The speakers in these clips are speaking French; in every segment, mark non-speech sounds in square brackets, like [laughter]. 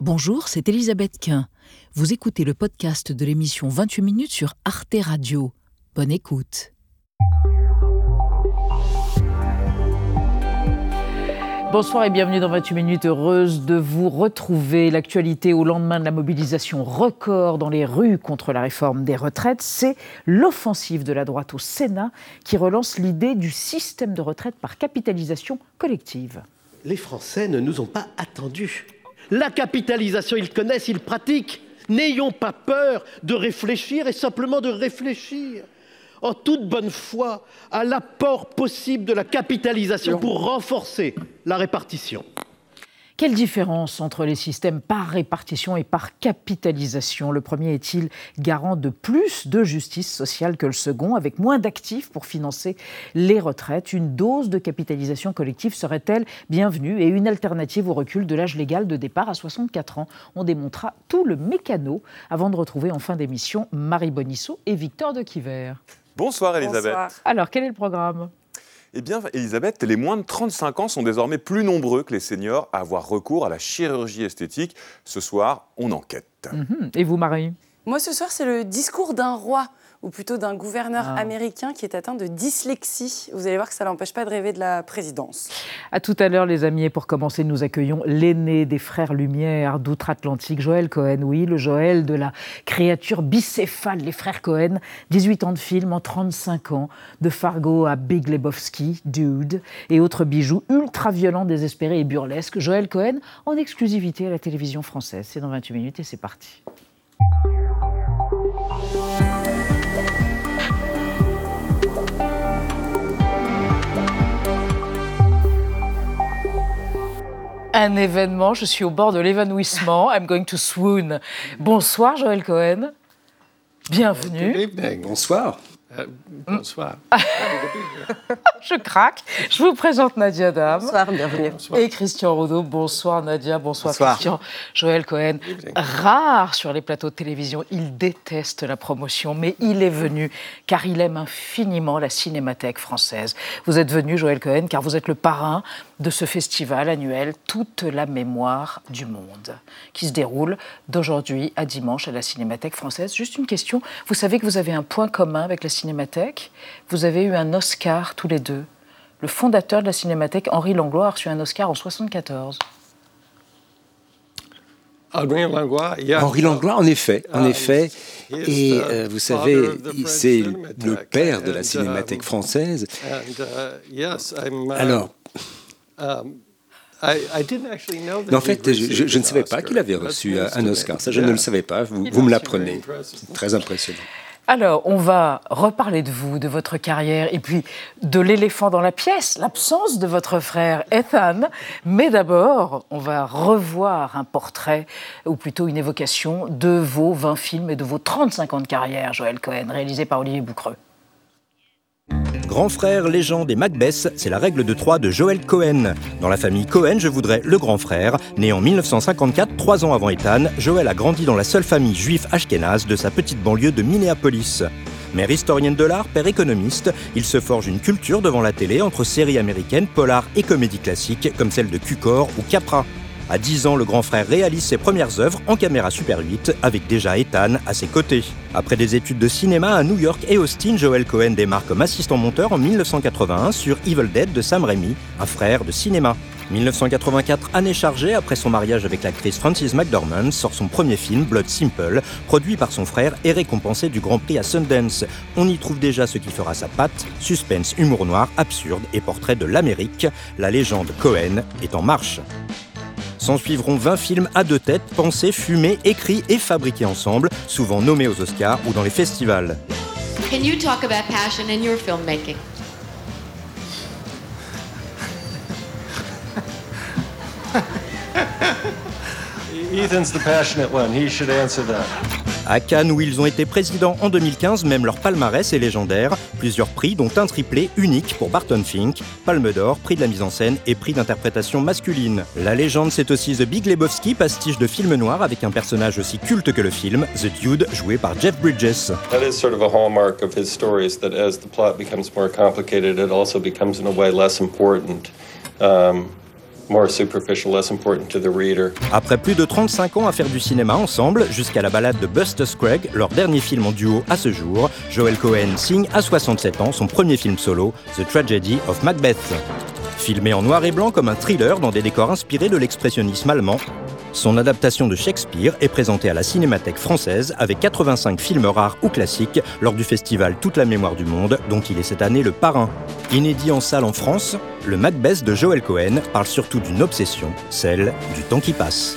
Bonjour, c'est Elisabeth Quint. Vous écoutez le podcast de l'émission 28 minutes sur Arte Radio. Bonne écoute. Bonsoir et bienvenue dans 28 minutes. Heureuse de vous retrouver. L'actualité au lendemain de la mobilisation record dans les rues contre la réforme des retraites, c'est l'offensive de la droite au Sénat qui relance l'idée du système de retraite par capitalisation collective. Les Français ne nous ont pas attendus. La capitalisation, ils connaissent, ils pratiquent. N'ayons pas peur de réfléchir et simplement de réfléchir en toute bonne foi à l'apport possible de la capitalisation pour renforcer la répartition. Quelle différence entre les systèmes par répartition et par capitalisation? Le premier est-il garant de plus de justice sociale que le second, avec moins d'actifs pour financer les retraites Une dose de capitalisation collective serait-elle bienvenue? Et une alternative au recul de l'âge légal de départ à 64 ans? On démontrera tout le mécano avant de retrouver en fin d'émission Marie Bonisseau et Victor de Quiver. Bonsoir Elisabeth. Alors, quel est le programme? Eh bien, Elisabeth, les moins de 35 ans sont désormais plus nombreux que les seniors à avoir recours à la chirurgie esthétique. Ce soir, on enquête. Mhm. Et vous, Marie? Moi, ce soir, c'est le discours d'un roi ou plutôt d'un gouverneur ah. américain qui est atteint de dyslexie. Vous allez voir que ça l'empêche pas de rêver de la présidence. À tout à l'heure, les amis. Et pour commencer, nous accueillons l'aîné des frères Lumière d'outre-Atlantique, Joël Cohen. Oui, le Joël de la créature bicéphale, les frères Cohen. 18 ans de film en 35 ans, de Fargo à Big Lebowski, Dude et autres bijoux ultra violents, désespérés et burlesques. Joël Cohen en exclusivité à la télévision française. C'est dans 28 minutes et c'est parti. Un événement. Je suis au bord de l'évanouissement. I'm going to swoon. Bonsoir, Joël Cohen. Bienvenue. Bonsoir. Euh, bonsoir. [laughs] je craque. Je vous présente Nadia Dame. Bonsoir, bienvenue. Et Christian Rodeau. Bonsoir Nadia, bonsoir, Christian. Joël Cohen, rare sur les plateaux de télévision, il déteste la promotion, mais il est venu car il aime infiniment la cinémathèque française. Vous êtes venu, Joël Cohen, car vous êtes le parrain de ce festival annuel Toute la mémoire du monde, qui se déroule d'aujourd'hui à dimanche à la Cinémathèque française. Juste une question, vous savez que vous avez un point commun avec la Cinémathèque, vous avez eu un Oscar tous les deux. Le fondateur de la Cinémathèque, Henri Langlois, a reçu un Oscar en 1974. Henri Langlois, en effet, en uh, effet. Et euh, vous savez, c'est le père de la uh, Cinémathèque française. Uh, Alors, um, en fait, je, ne savais pas qu'il avait reçu un Oscar. Ça, je ne le savais pas. Vous, vous me l'apprenez. C'est très impressionnant. Alors, on va reparler de vous, de votre carrière, et puis de l'éléphant dans la pièce, l'absence de votre frère Ethan. Mais d'abord, on va revoir un portrait, ou plutôt une évocation, de vos 20 films et de vos 35 ans de carrière, Joël Cohen, réalisé par Olivier Boucreux. Grand frère, légende et Macbeth, c'est la règle de trois de Joel Cohen. Dans la famille Cohen, je voudrais le grand frère. Né en 1954, trois ans avant Ethan, Joel a grandi dans la seule famille juive ashkénaze de sa petite banlieue de Minneapolis. Mère historienne de l'art, père économiste, il se forge une culture devant la télé entre séries américaines, polar et comédies classiques comme celles de Cukor ou Capra. À 10 ans, le grand frère réalise ses premières œuvres en caméra Super 8 avec déjà Ethan à ses côtés. Après des études de cinéma à New York et Austin, Joel Cohen démarre comme assistant monteur en 1981 sur Evil Dead de Sam Raimi, un frère de cinéma. 1984, année chargée, après son mariage avec l'actrice Frances McDormand, sort son premier film, Blood Simple, produit par son frère et récompensé du Grand Prix à Sundance. On y trouve déjà ce qui fera sa patte, suspense, humour noir, absurde et portrait de l'Amérique. La légende Cohen est en marche. S'en suivront 20 films à deux têtes, pensés, fumés, écrits et fabriqués ensemble, souvent nommés aux Oscars ou dans les festivals. Can you talk about passion in your filmmaking? Ethan's the passionate one. He should answer that. À Cannes, où ils ont été présidents en 2015, même leur palmarès est légendaire. Plusieurs prix, dont un triplé unique pour Barton Fink, Palme d'Or, prix de la mise en scène et prix d'interprétation masculine. La légende, c'est aussi The Big Lebowski, pastiche de film noir avec un personnage aussi culte que le film, The Dude, joué par Jeff Bridges. That is sort of a hallmark of his stories that as the plot becomes more complicated, it also becomes in a way less important. Um, Après plus de 35 ans à faire du cinéma ensemble, jusqu'à la balade de Buster Scruggs, leur dernier film en duo à ce jour, Joel Cohen signe à 67 ans son premier film solo, The Tragedy of Macbeth. Filmé en noir et blanc comme un thriller dans des décors inspirés de l'expressionnisme allemand, son adaptation de Shakespeare est présentée à la Cinémathèque française avec 85 films rares ou classiques lors du festival Toute la mémoire du monde, dont il est cette année le parrain. Inédit en salle en France, le Macbeth de Joel Cohen parle surtout d'une obsession, celle du temps qui passe.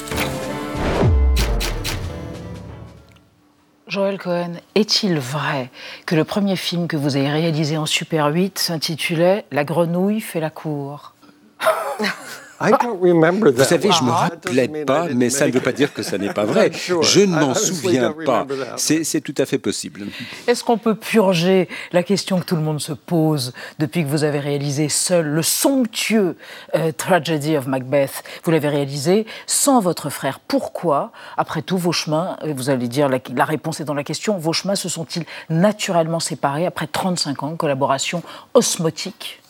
Joel Cohen, est-il vrai que le premier film que vous avez réalisé en Super 8 s'intitulait La grenouille fait la cour [laughs] vous savez, je ne me rappelais pas, mais ça ne veut pas dire que ça n'est pas vrai. [laughs] Je ne m'en souviens pas. C'est tout à fait possible. Est-ce qu'on peut purger la question que tout le monde se pose depuis que vous avez réalisé seul le somptueux euh, Tragedy of Macbeth? Vous l'avez réalisé sans votre frère. Pourquoi Après tout, vos chemins, euh, vous allez dire, la, la réponse est dans la question, vos chemins se sont-ils naturellement séparés après 35 ans de collaboration osmotique?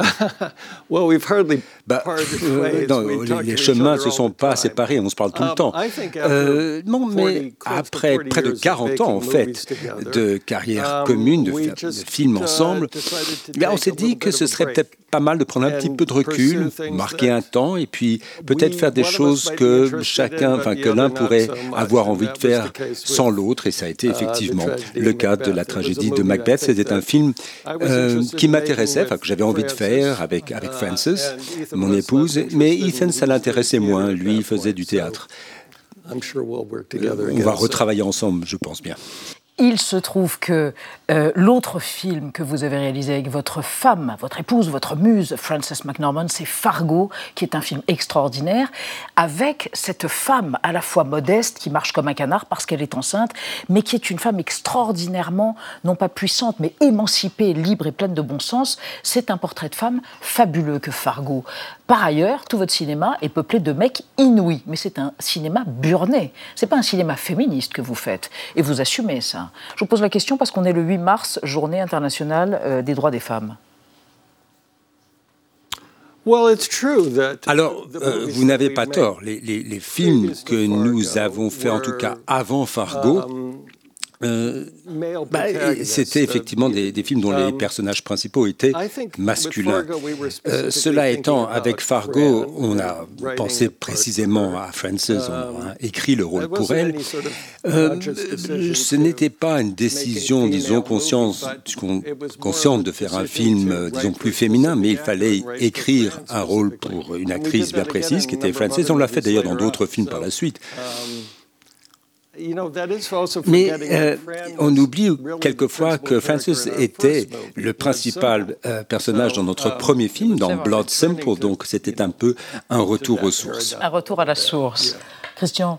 [laughs] bah, [laughs] euh, les, chemins ne se sont pas séparés, on se parle tout le um, temps. Euh, non, mais après près de 40 ans, en fait, de carrière um, commune, de, de films uh, ensemble, on s'est dit que ce serait peut-être pas mal de prendre un petit peu de recul, marquer un temps et puis peut-être faire des choses que chacun, enfin que l'un pourrait avoir envie de faire sans l'autre. Et ça a été uh, effectivement le cas de la tragédie de Macbeth. C'était un film euh, qui m'intéressait, enfin que j'avais envie de faire avec, avec Frances, mon épouse. Mais Ethan, ça l'intéressait moins. Lui, il faisait du théâtre. On va retravailler ensemble, je pense bien. Il se trouve que euh, l'autre film que vous avez réalisé avec votre femme, votre épouse, votre muse, Frances McNorman, c'est Fargo, qui est un film extraordinaire, avec cette femme à la fois modeste, qui marche comme un canard parce qu'elle est enceinte, mais qui est une femme extraordinairement, non pas puissante, mais émancipée, libre et pleine de bon sens. C'est un portrait de femme fabuleux que Fargo. Par ailleurs, tout votre cinéma est peuplé de mecs inouïs, mais c'est un cinéma burné. C'est pas un cinéma féministe que vous faites, et vous assumez ça. Je vous pose la question parce qu'on est le 8 mars, journée internationale euh, des droits des femmes. Alors, euh, vous n'avez pas tort. Les, les, films que nous avons faits, en tout cas avant Fargo, um, euh, bah, C'était effectivement des, films dont les um, personnages principaux étaient masculins. Euh, cela étant, avec Fargo, on a pensé précisément à Frances, on a um, écrit le rôle pour elle. Euh, ce n'était pas une décision, disons, conscience, consciente de faire un film, disons, plus féminin, mais il fallait écrire un rôle pour une actrice bien précise, qui était Frances. On l'a fait d'ailleurs dans d'autres films par la suite. Mais euh, on oublie quelquefois que Francis était le principal euh, personnage dans notre um, premier film, dans Blood Simple, donc c'était un peu un retour aux sources. Un retour à la source. Christian.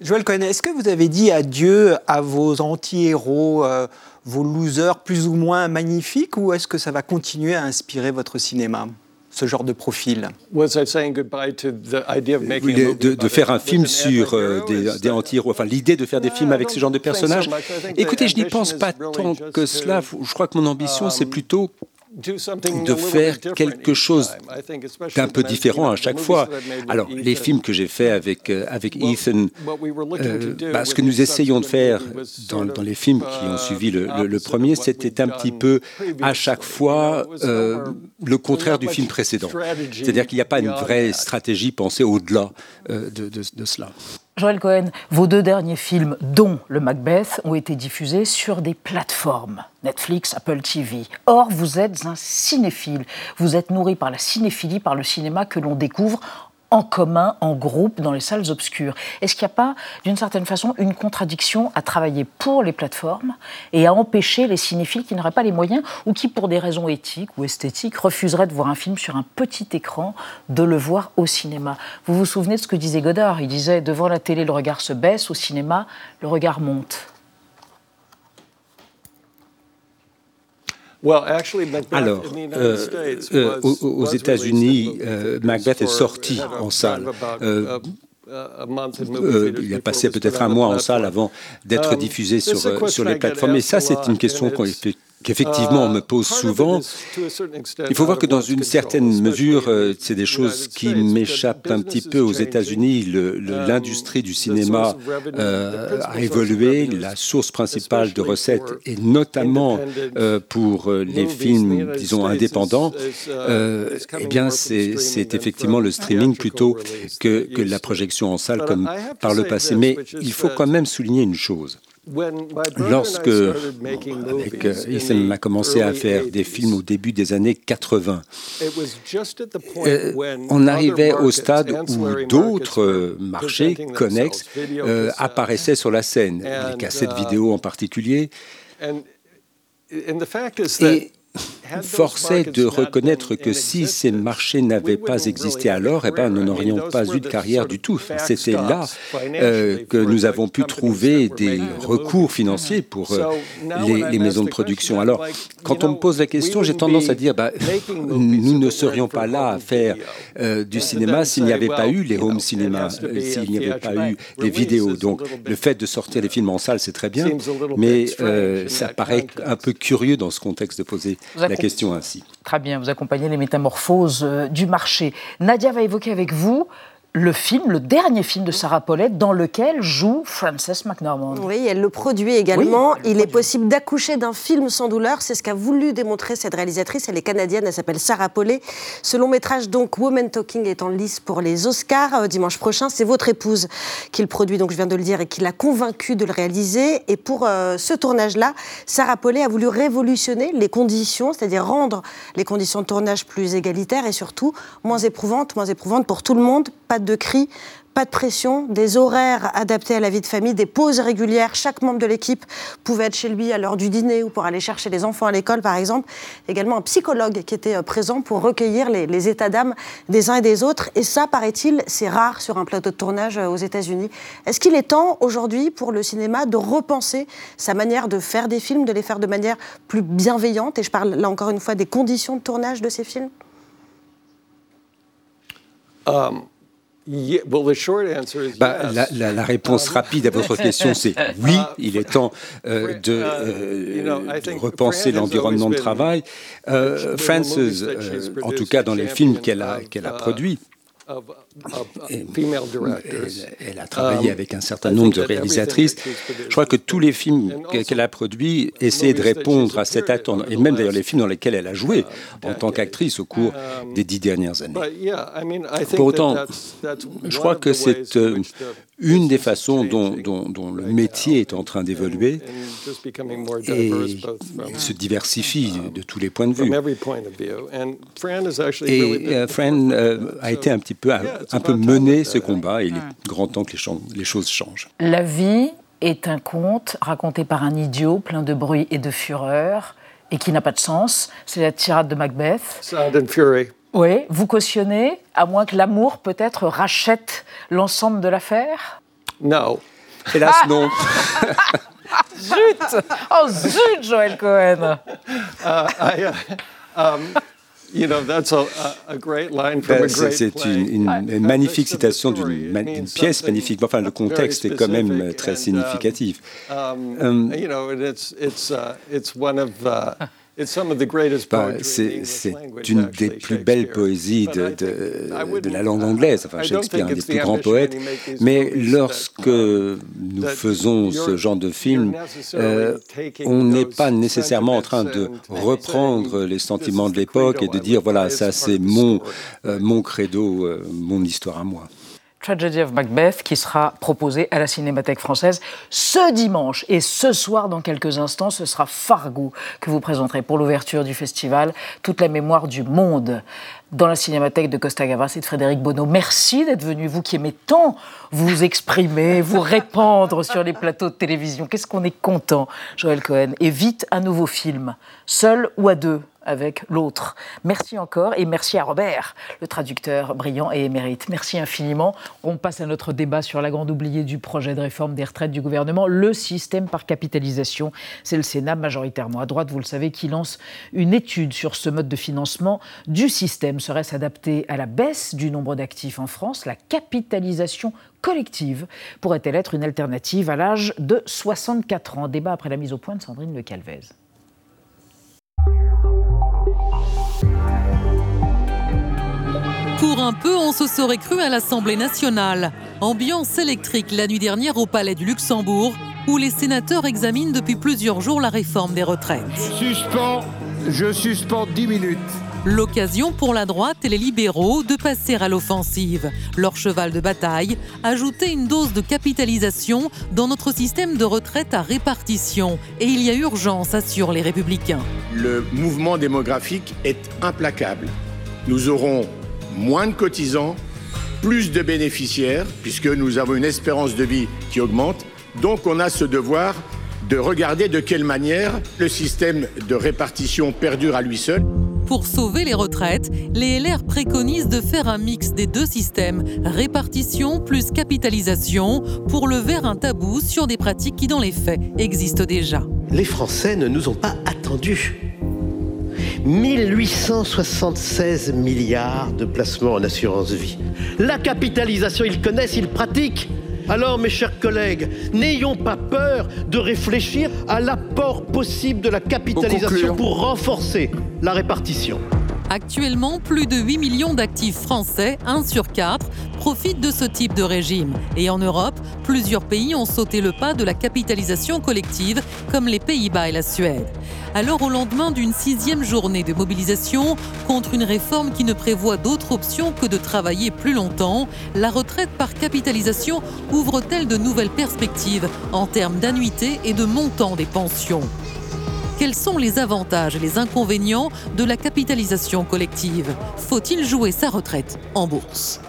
Joël Cohen, est-ce que vous avez dit adieu à vos anti-héros, euh, vos losers plus ou moins magnifiques, ou est-ce que ça va continuer à inspirer votre cinéma? Ce genre de profil de, faire un film sur euh, des, des anti-héros, enfin l'idée de faire des films avec ce genre de personnages. Écoutez, je n'y pense pas tant que cela. Je crois que mon ambition, c'est um, plutôt de faire quelque chose d'un peu différent à chaque fois. Alors, les films que j'ai faits avec, euh, avec Ethan, euh, bah, ce que nous essayons de faire dans, dans les films qui ont suivi le, le, premier, c'était un petit peu à chaque fois euh, le contraire du film précédent. C'est-à-dire qu'il n'y a pas une vraie stratégie pensée au-delà de, de, de cela. Joël Cohen, vos deux derniers films, dont le Macbeth, ont été diffusés sur des plateformes, Netflix, Apple TV. Or, vous êtes un cinéphile. Vous êtes nourri par la cinéphilie, par le cinéma que l'on découvre en commun, en groupe, dans les salles obscures. Est-ce qu'il n'y a pas, d'une certaine façon, une contradiction à travailler pour les plateformes et à empêcher les cinéphiles qui n'auraient pas les moyens ou qui, pour des raisons éthiques ou esthétiques, refuseraient de voir un film sur un petit écran, de le voir au cinéma? Vous vous souvenez de ce que disait Godard? Il disait, devant la télé, le regard se baisse, au cinéma, le regard monte. Alors, euh, euh, aux, États-Unis, euh, Macbeth est sorti en salle. il a passé peut-être un mois en salle avant d'être um, diffusé sur, sur les plateformes. Et ça, c'est une question qu'effectivement on me pose souvent. Il faut voir que dans une certaine mesure, euh, c'est des choses qui m'échappent un petit peu aux États-Unis. Um, l'industrie du cinéma euh, a évolué. La source principale de recettes, et notamment euh, pour les films, disons, indépendants, uh, eh bien, c'est effectivement le streaming plutôt que, que la projection en salle comme par le passé. Mais il faut quand même souligner une chose. Lorsque avec, euh, a commencé à faire des films au début des années 80, euh, on arrivait au stade où d'autres marchés connexes euh, apparaissaient sur la scène, les cassettes uh, vidéo en particulier. Et forçait de reconnaître que si ces marchés n'avaient pas existé alors, eh ben, nous n'aurions pas eu de carrière du tout. C'était là euh, que nous avons pu trouver des recours financiers pour euh, les, maisons de production. Alors, quand on me pose la question, j'ai tendance à dire, bah, nous ne serions pas là à faire euh, du cinéma s'il n'y avait pas eu les home cinémas, s'il n'y avait pas eu les vidéos. Donc, le fait de sortir les films en salle, c'est très bien, mais ça paraît un peu curieux dans ce contexte de poser la question Très bien, vous accompagnez les métamorphoses euh, du marché. Nadia va évoquer avec vous le film, le dernier film de Sarah Paulette, dans lequel joue Frances McNormand. Oui, elle le produit également. il est possible d'accoucher d'un film sans douleur. C'est ce qu'a voulu démontrer cette réalisatrice. Elle est canadienne, elle s'appelle Sarah Paulet. Ce long métrage, donc, Woman Talking, est en lice pour les Oscars euh, dimanche prochain. C'est votre épouse qui le produit, donc je viens de le dire, et qui l'a convaincu de le réaliser. Et pour euh, ce tournage-là, Sarah Paulet a voulu révolutionner les conditions, c'est-à-dire rendre les conditions de tournage plus égalitaires et surtout moins éprouvantes, moins éprouvantes pour tout le monde. Pas de cris, pas de pression, des horaires adaptés à la vie de famille, des pauses régulières. Chaque membre de l'équipe pouvait être chez lui à l'heure du dîner ou pour aller chercher les enfants à l'école, par exemple. Également un psychologue qui était euh, présent pour recueillir les, états d'âme des uns et des autres. Et ça, paraît-il, c'est rare sur un plateau de tournage euh, aux États-Unis. Est-ce qu'il est temps aujourd'hui pour le cinéma de repenser sa manière de faire des films, de les faire de manière plus bienveillante? Et je parle là encore une fois des conditions de tournage de ces films? Um, bah, la, réponse um, rapide à votre [laughs] question, c'est oui, uh, il est temps euh, de, uh, euh, repenser l'environnement de travail. Euh, Frances, en tout cas dans les films qu'elle a, qu'elle a produits, elle, a travaillé um, avec un certain nombre de réalisatrices. Je crois que tous les films qu'elle a produits essaient de répondre à cette attente, et même d'ailleurs les films dans lesquels elle a joué en tant qu'actrice au cours um, des dix dernières années. Pour autant, je crois que c'est euh, une des façons dont, le métier est en train d'évoluer et il se diversifie de tous les points de vue. Et euh, Fran euh, a été un petit peu, un, peu mené ce combat et il est grand temps que les, les choses changent. La vie est un conte raconté par un idiot plein de bruit et de fureur et qui n'a pas de sens. C'est la tirade de Macbeth. Sound and fury. Oui, vous cautionnez, à moins que l'amour peut-être rachète l'ensemble de l'affaire? Non. Hélas, [laughs] non. zut Oh zut, Joël Cohen uh, um, c'est une, magnifique citation d'une pièce magnifique. Enfin, le contexte est quand même très uh, significatif. Um, c'est une des plus belles poésies de, de, la langue anglaise. Enfin, Shakespeare, un des plus grands poètes. Mais lorsque nous faisons ce genre de film, euh, on n'est pas nécessairement en train de reprendre les sentiments de l'époque et de dire voilà, ça c'est mon, euh, mon credo, euh, mon histoire à moi. Tragedy of Macbeth qui sera proposé à la Cinémathèque française ce dimanche. Et ce soir, dans quelques instants, ce sera Fargo que vous présenterez pour l'ouverture du festival Toute la mémoire du monde dans la Cinémathèque de Costa Gavras et de Frédéric Bonneau. Merci d'être venu, vous qui aimez tant vous exprimer, vous [laughs] répandre sur les plateaux de télévision. Qu'est-ce qu'on est content, Joël Cohen. Et vite, un nouveau film, seul ou à deux? Avec l'autre. Merci encore et merci à Robert, le traducteur brillant et émérite. Merci infiniment. On passe à notre débat sur la grande oubliée du projet de réforme des retraites du gouvernement, le système par capitalisation. C'est le Sénat majoritairement à droite, vous le savez, qui lance une étude sur ce mode de financement du système. Serait-ce adapté à la baisse du nombre d'actifs en France La capitalisation collective pourrait-elle être une alternative à l'âge de 64 ans? Débat après la mise au point de Sandrine Le Calvez. Pour un peu, on se serait cru à l'Assemblée nationale. Ambiance électrique la nuit dernière au Palais du Luxembourg, où les sénateurs examinent depuis plusieurs jours la réforme des retraites. Je suspends, je suspends 10 minutes. L'occasion pour la droite et les libéraux de passer à l'offensive. Leur cheval de bataille, ajouter une dose de capitalisation dans notre système de retraite à répartition. Et il y a urgence, assurent les républicains. Le mouvement démographique est implacable. Nous aurons moins de cotisants, plus de bénéficiaires, puisque nous avons une espérance de vie qui augmente. Donc on a ce devoir de regarder de quelle manière le système de répartition perdure à lui seul. Pour sauver les retraites, les LR préconisent de faire un mix des deux systèmes, répartition plus capitalisation, pour lever un tabou sur des pratiques qui, dans les faits, existent déjà. Les Français ne nous ont pas attendus. 1876 milliards de placements en assurance vie. La capitalisation, ils connaissent, ils pratiquent. Alors, mes chers collègues, n'ayons pas peur de réfléchir à l'apport possible de la capitalisation pour renforcer la répartition. Actuellement, plus de 8 millions d'actifs français, 1 sur 4, profitent de ce type de régime. Et en Europe, plusieurs pays ont sauté le pas de la capitalisation collective, comme les Pays-Bas et la Suède. Alors, au lendemain d'une sixième journée de mobilisation contre une réforme qui ne prévoit d'autre option que de travailler plus longtemps, la retraite par capitalisation ouvre-t-elle de nouvelles perspectives en termes d'annuité et de montant des pensions? Quels sont les avantages et les inconvénients de la capitalisation collective? Faut-il jouer sa retraite en bourse?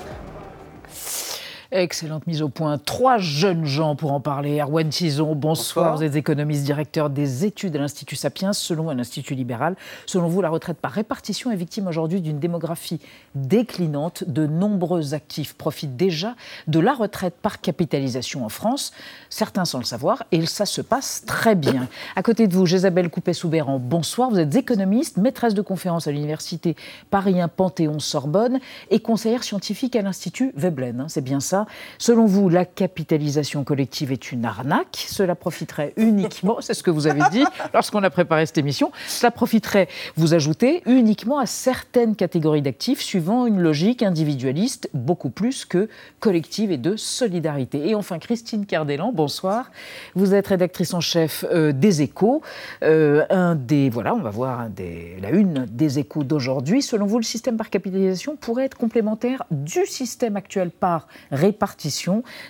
Excellente mise au point. Trois jeunes gens pour en parler. Erwan Tison, bonsoir. Vous êtes économiste, directeur des études à l'Institut Sapiens, selon un institut libéral. Selon vous, la retraite par répartition est victime aujourd'hui d'une démographie déclinante. De nombreux actifs profitent déjà de la retraite par capitalisation en France, certains sans le savoir, et ça se passe très bien. À côté de vous, Jésabelle Coupé-Soubéran, bonsoir. Vous êtes économiste, maîtresse de conférences à l'université Paris 1 Panthéon-Sorbonne et conseillère scientifique à l'Institut Veblen. Hein, c'est bien ça? Selon vous, la capitalisation collective est une arnaque? Cela profiterait uniquement, c'est ce que vous avez dit lorsqu'on a préparé cette émission, cela profiterait, vous ajoutez, uniquement à certaines catégories d'actifs suivant une logique individualiste beaucoup plus que collective et de solidarité. Et enfin, Christine Cardellan, bonsoir. Vous êtes rédactrice en chef euh, des Échos. Euh, un des, voilà, on va voir la une des Échos d'aujourd'hui. Selon vous, le système par capitalisation pourrait être complémentaire du système actuel par répartition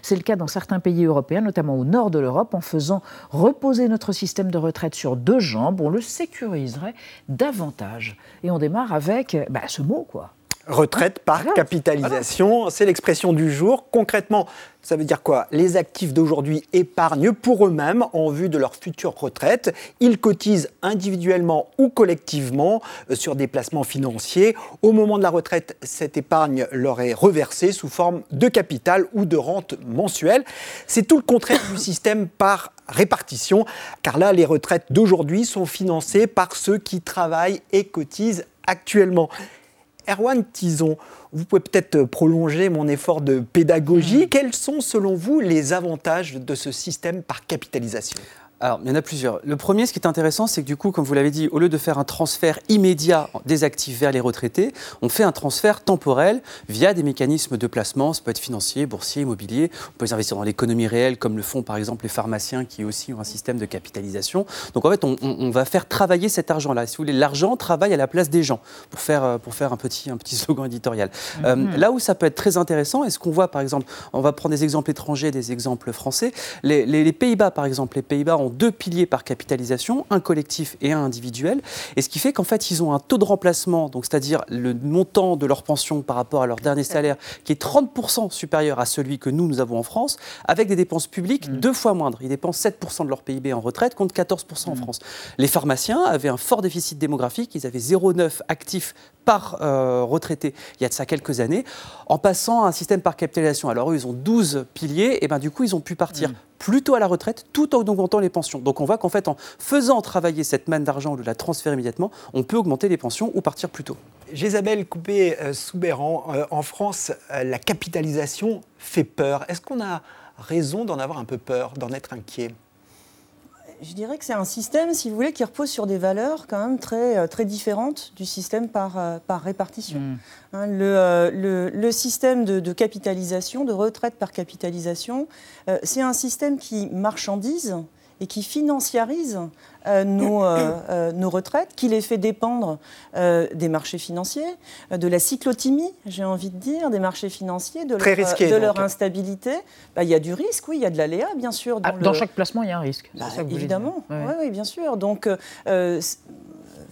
C'est le cas dans certains pays européens, notamment au nord de l'Europe. En faisant reposer notre système de retraite sur deux jambes, on le sécuriserait davantage. Et on démarre avec bah, ce mot, quoi. Retraite par capitalisation, c'est l'expression du jour. Concrètement, ça veut dire quoi? Les actifs d'aujourd'hui épargnent pour eux-mêmes en vue de leur future retraite. Ils cotisent individuellement ou collectivement euh, sur des placements financiers. Au moment de la retraite, cette épargne leur est reversée sous forme de capital ou de rente mensuelle. C'est tout le contraire du système par répartition, car là, les retraites d'aujourd'hui sont financées par ceux qui travaillent et cotisent actuellement. Erwan Tison, vous pouvez peut-être prolonger mon effort de pédagogie. Hmm. Quels sont, selon vous, les avantages de ce système par capitalisation? Alors, il y en a plusieurs. Le premier, ce qui est intéressant, c'est que du coup, comme vous l'avez dit, au lieu de faire un transfert immédiat des actifs vers les retraités, on fait un transfert temporel via des mécanismes de placement. Ça peut être financier, boursier, immobilier. On peut investir dans l'économie réelle, comme le font par exemple les pharmaciens qui aussi ont un système de capitalisation. Donc en fait, on, va faire travailler cet argent-là. Si vous voulez, l'argent travaille à la place des gens, pour faire, euh, pour faire un, petit, un petit [laughs] slogan éditorial. Euh, mhm. là où ça peut être très intéressant, et ce qu'on voit par exemple, on va prendre des exemples étrangers, des exemples français. Les, les, les Pays-Bas, par exemple, les Pays-Bas deux piliers par capitalisation, un collectif et un individuel. Et ce qui fait qu'en fait, ils ont un taux de remplacement, donc c'est-à-dire le montant de leur pension par rapport à leur dernier salaire, qui est 30% supérieur à celui que nous, nous avons en France, avec des dépenses publiques mmh. deux fois moindres. Ils dépensent 7% de leur PIB en retraite contre 14% en mmh. France. Les pharmaciens avaient un fort déficit démographique, ils avaient 0,9 actifs par euh, retraité il y a de ça quelques années, en passant à un système par capitalisation. Alors eux, ils ont 12 piliers, et ben du coup, ils ont pu partir mmh plutôt à la retraite tout en augmentant les pensions. Donc on voit qu'en fait, en faisant travailler cette manne d'argent ou de la transférer immédiatement, on peut augmenter les pensions ou partir plus tôt. Jésabelle Coupé-Soubéran, euh, en France, euh, la capitalisation fait peur. Est-ce qu'on a raison d'en avoir un peu peur, d'en être inquiet? Je dirais que c'est un système, si vous voulez, qui repose sur des valeurs quand même très, euh, très différentes du système par, euh, par répartition. Hmm. Hein, le, le, système de, de, capitalisation, de retraite par capitalisation, c'est un système qui marchandise et qui financiarise euh, nos, euh, euh, nos, retraites, qui les fait dépendre des marchés financiers, de la cyclotimie, j'ai envie de dire, des marchés financiers, de, leur, de leur, instabilité. Bah, il y a du risque, oui, il y a de l'aléa, bien sûr. Dans, ah, chaque placement, il y a un risque. Bah, évidemment, oui, bien sûr. Donc,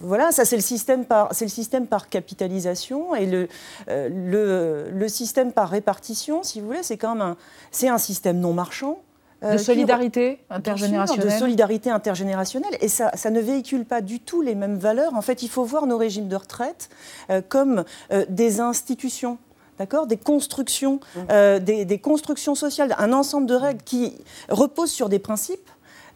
voilà, ça c'est le système par, c'est le système par capitalisation et le, le, le, système par répartition, si vous voulez, c'est quand même un, c'est un système non marchand. Euh, de solidarité intergénérationnelle. de solidarité intergénérationnelle. Et ça, ça, ne véhicule pas du tout les mêmes valeurs. En fait, il faut voir nos régimes de retraite euh, comme euh, des institutions. D'accord des constructions, des, des, constructions sociales, un ensemble de règles qui reposent sur des principes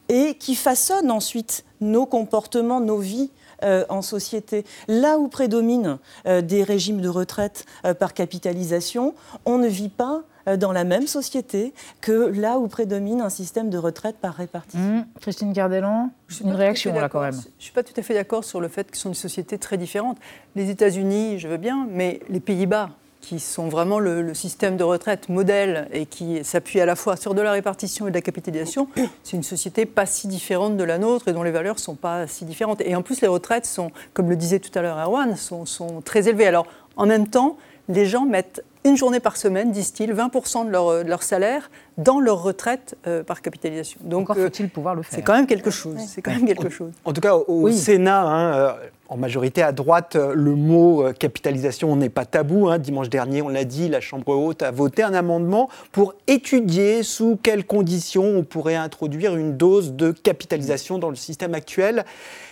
et qui façonnent ensuite nos comportements, nos vies en société. Là où prédominent des régimes de retraite par capitalisation, on ne vit pas euh, dans la même société que là où prédomine un système de retraite par répartition. Mmh. Christine Gardelon, une réaction là quand même. Je ne suis pas tout à fait d'accord sur le fait que ce sont des sociétés très différentes. Les États-Unis, je veux bien, mais les Pays-Bas, qui sont vraiment le, système de retraite modèle et qui s'appuie à la fois sur de la répartition et de la capitalisation, c'est une société pas si différente de la nôtre et dont les valeurs sont pas si différentes. Et en plus, les retraites sont, comme le disait tout à l'heure Erwan, sont, sont très élevées. Alors, en même temps, les gens mettent une journée par semaine, disent-ils, 20% de leur, de leur, salaire dans leur retraite euh, par capitalisation. Donc, Encore faut-il pouvoir le faire C'est quand même quelque chose. C'est quand même quelque chose. En tout cas, au Sénat, hein, euh, en majorité à droite, euh, le mot capitalisation n'est pas tabou. Hein. Dimanche dernier, on l'a dit, la Chambre haute a voté un amendement pour étudier sous quelles conditions on pourrait introduire une dose de capitalisation dans le système actuel.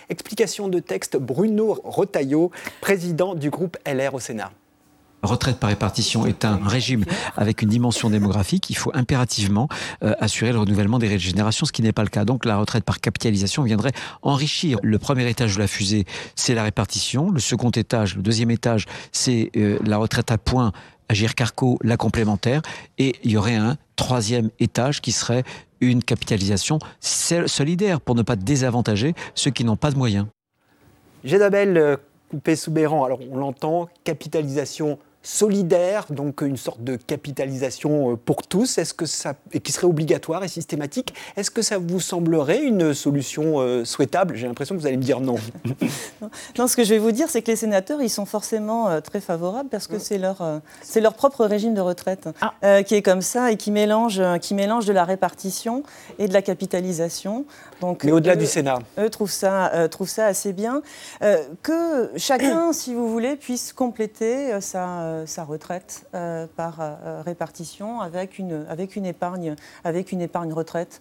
Explication de texte Bruno Retailleau, président du groupe LR au Sénat retraite par répartition est un régime avec une dimension démographique. Il faut impérativement euh, assurer le renouvellement des générations, ce qui n'est pas le cas. Donc la retraite par capitalisation viendrait enrichir. Le premier étage de la fusée, c'est la répartition. Le second étage, le deuxième étage, c'est euh, la retraite à points. Agir Carco, la complémentaire, et il y aurait un troisième étage qui serait une capitalisation solidaire pour ne pas désavantager ceux qui n'ont pas de moyens. Jézabel euh, Coupé-Soubéran, alors on l'entend, capitalisation solidaire, donc une sorte de capitalisation euh, pour tous, est-ce que ça, et qui serait obligatoire et systématique, est-ce que ça vous semblerait une solution euh, souhaitable? J'ai l'impression que vous allez me dire [laughs] non. non. ce que je vais vous dire, c'est que les sénateurs, ils sont forcément euh, très favorables parce que c'est leur, c'est leur propre régime de retraite ah. qui est comme ça et qui mélange, qui mélange de la répartition et de la capitalisation. Donc, Mais au-delà du Sénat Eux trouvent ça, trouvent ça assez bien. que chacun, [coughs] si vous voulez, puisse compléter sa sa retraite euh, par euh, répartition avec une, avec, une épargne, avec une épargne retraite.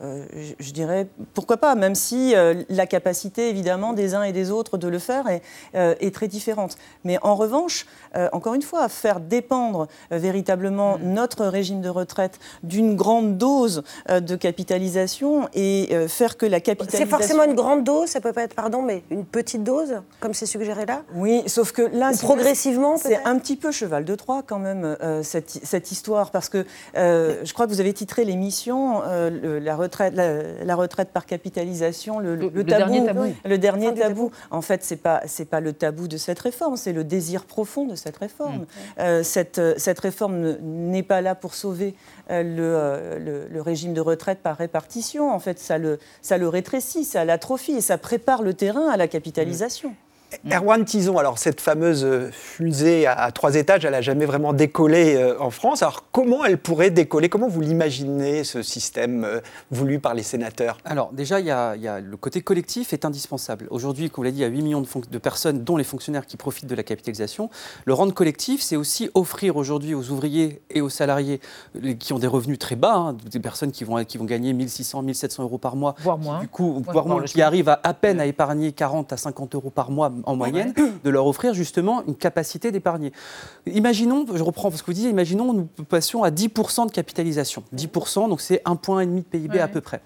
Je, dirais pourquoi pas, même si la capacité évidemment des uns et des autres de le faire est, est très différente. Mais en revanche, encore une fois, faire dépendre véritablement mm. notre régime de retraite d'une grande dose de capitalisation et faire que la capitalisation... C'est forcément une grande dose, ça peut pas être, pardon, mais une petite dose, comme c'est suggéré là? Oui, sauf que là... progressivement, c'est un petit peu cheval de Troie quand même, euh, cette, histoire, parce que euh, je crois que vous avez titré l'émission euh, la, retraite, la, retraite par capitalisation, le, dernier tabou. Le dernier tabou. En fait, ce n'est pas, pas le tabou de cette réforme, c'est le désir profond de cette réforme. Mm. cette, cette réforme n'est pas là pour sauver le, le, régime de retraite par répartition. En fait, ça le, ça le rétrécit, ça l'atrophie et ça prépare le terrain à la capitalisation. Mm. Erwan Tison, alors cette fameuse euh, fusée à, trois étages, elle n'a jamais vraiment décollé euh, en France. Alors comment elle pourrait décoller? Comment vous l'imaginez, ce système euh, voulu par les sénateurs? Alors déjà, il y, a, le côté collectif est indispensable. Aujourd'hui, comme vous l'avez dit, il y a 8 millions de, de, personnes, dont les fonctionnaires, qui profitent de la capitalisation. Le rendre collectif, c'est aussi offrir aujourd'hui aux ouvriers et aux salariés qui ont des revenus très bas, hein, des personnes qui vont, qui vont gagner 1600, 1700 euros par mois, voire moins, du coup, voire moins, qui arrivent à, à peine à épargner 40 à 50 euros par mois en moyenne, de leur offrir justement une capacité d'épargner. Imaginons, je reprends ce que vous disiez, imaginons nous passions à 10% de capitalisation. 10%, donc c'est un point et demi de PIB à peu près.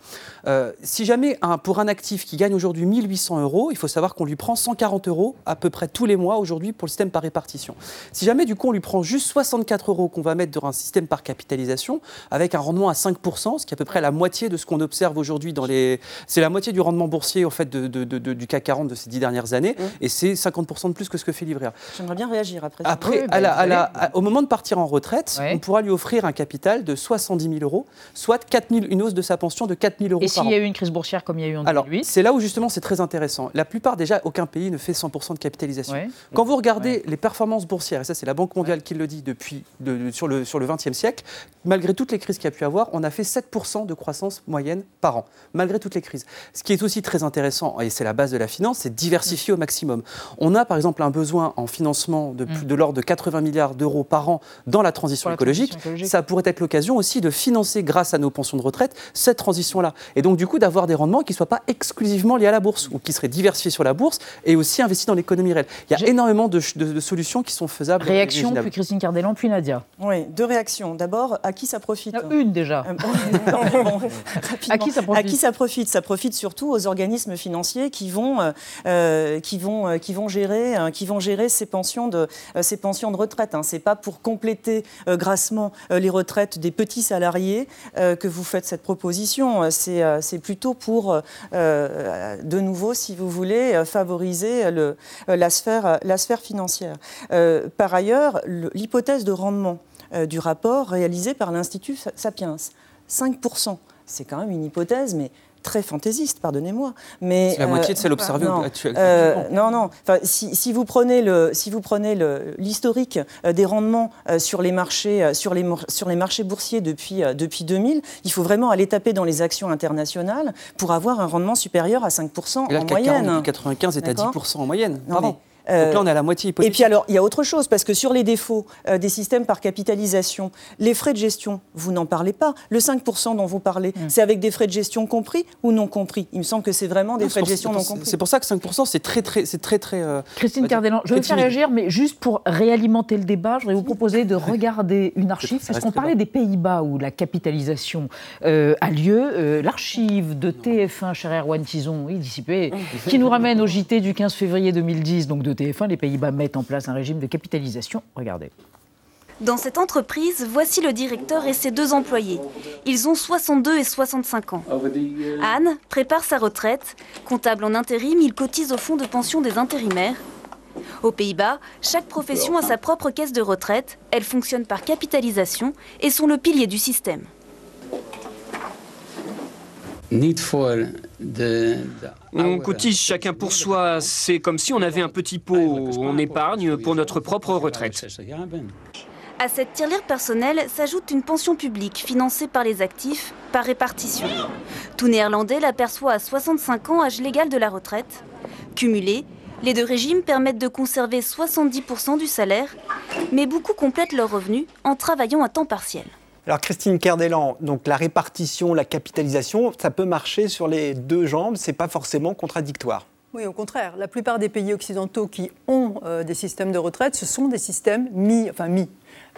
Euh, si jamais un, pour un actif qui gagne aujourd'hui 1800 euros, il faut savoir qu'on lui prend 140 euros à peu près tous les mois aujourd'hui pour le système par répartition. Si jamais du coup on lui prend juste 64 euros qu'on va mettre dans un système par capitalisation, avec un rendement à 5%, ce qui est à peu près la moitié de ce qu'on observe aujourd'hui dans les... C'est la moitié du rendement boursier au fait de, du CAC 40 de ces dix dernières années, et c'est 50% de plus que ce que fait l'Ivrea. J'aimerais bien réagir après. Après, à la, à au moment de partir en retraite, on pourra lui offrir un capital de 70 000 euros, soit 4 000, une hausse de sa pension de 4 000 euros et s'il y a eu une crise boursière comme il y a eu en 2008 Alors, c'est là où justement c'est très intéressant. La plupart, déjà, aucun pays ne fait 100% de capitalisation. Quand vous regardez les performances boursières, et ça c'est la Banque mondiale qui le dit depuis sur le sur le XXe siècle, malgré toutes les crises qu'il y a pu avoir, on a fait 7% de croissance moyenne par an, malgré toutes les crises. Ce qui est aussi très intéressant, et c'est la base de la finance, c'est diversifier au maximum. On a par exemple un besoin en financement de, mm. de l'ordre de 80 milliards d'euros par an dans la transition, écologique. Ça pourrait être l'occasion aussi de financer, grâce à nos pensions de retraite, cette transition-là. Et donc du coup d'avoir des rendements qui ne soient pas exclusivement liés à la bourse ou qui seraient diversifiés sur la bourse et aussi investis dans l'économie réelle. Il y a énormément de, solutions qui sont faisables. Réaction, puis Christine Cardellan, puis Nadia. Oui, deux réactions. D'abord, à qui ça profite Une déjà. [laughs] [laughs] À qui ça profite À qui ça profite? Ça profite surtout aux organismes financiers qui vont, euh, euh, qui vont, qui vont gérer, qui vont gérer ces pensions de, ces pensions de retraite. Hein. C'est pas pour compléter grassement les retraites des petits salariés que vous faites cette proposition. C'est plutôt pour, de nouveau, si vous voulez, favoriser la, sphère, la sphère financière. par ailleurs, l'hypothèse de rendement du rapport réalisé par l'Institut Sapiens, 5%. C'est quand même une hypothèse, mais très fantaisiste, pardonnez-moi. Mais c'est la moitié de celle euh, observée actuellement. Euh, non, non. Enfin, si, si, vous prenez le, si vous prenez l'historique euh, des rendements sur les marchés, sur les, sur les marchés boursiers depuis depuis 2000, il faut vraiment aller taper dans les actions internationales pour avoir un rendement supérieur à 5% Et là, en le moyenne. 40 95 est à 10% en moyenne. Non, donc là, on est à la moitié Et puis alors, il y a autre chose, parce que sur les défauts euh, des systèmes par capitalisation, les frais de gestion, vous n'en parlez pas. Le 5% dont vous parlez, mm. c'est avec des frais de gestion compris ou non compris? Il me semble que c'est vraiment des frais de gestion non compris. C'est pour ça que 5%, c'est très, très, c'est très, très. Euh, Christine Cardellan, je vais faire réagir, mais juste pour réalimenter le débat, je voudrais vous proposer de regarder une archive, puisqu'on parlait des Pays-Bas où la capitalisation euh, a lieu. L'archive de TF1, cher Erwan Tison, oui, dissipé, qui nous ramène au JT du 15 février 2010, donc de TF1, les Pays-Bas mettent en place un régime de capitalisation. Regardez. Dans cette entreprise, voici le directeur et ses deux employés. Ils ont 62 et 65 ans. Anne prépare sa retraite. Comptable en intérim, il cotise au fonds de pension des intérimaires. Aux Pays-Bas, chaque profession a sa propre caisse de retraite. Elles fonctionnent par capitalisation et sont le pilier du système. On cotise chacun pour soi. C'est comme si on avait un petit pot. On épargne pour notre propre retraite. À cette tirelire personnelle s'ajoute une pension publique financée par les actifs par répartition. Tout néerlandais l'aperçoit à 65 ans, âge légal de la retraite. Cumulé, les deux régimes permettent de conserver 70% du salaire, mais beaucoup complètent leurs revenus en travaillant à temps partiel. Alors Christine Kerdelan, donc la répartition, la capitalisation, ça peut marcher sur les deux jambes, c'est pas forcément contradictoire. Oui, au contraire. La plupart des pays occidentaux qui ont euh, des systèmes de retraite, ce sont des systèmes mis, enfin mis,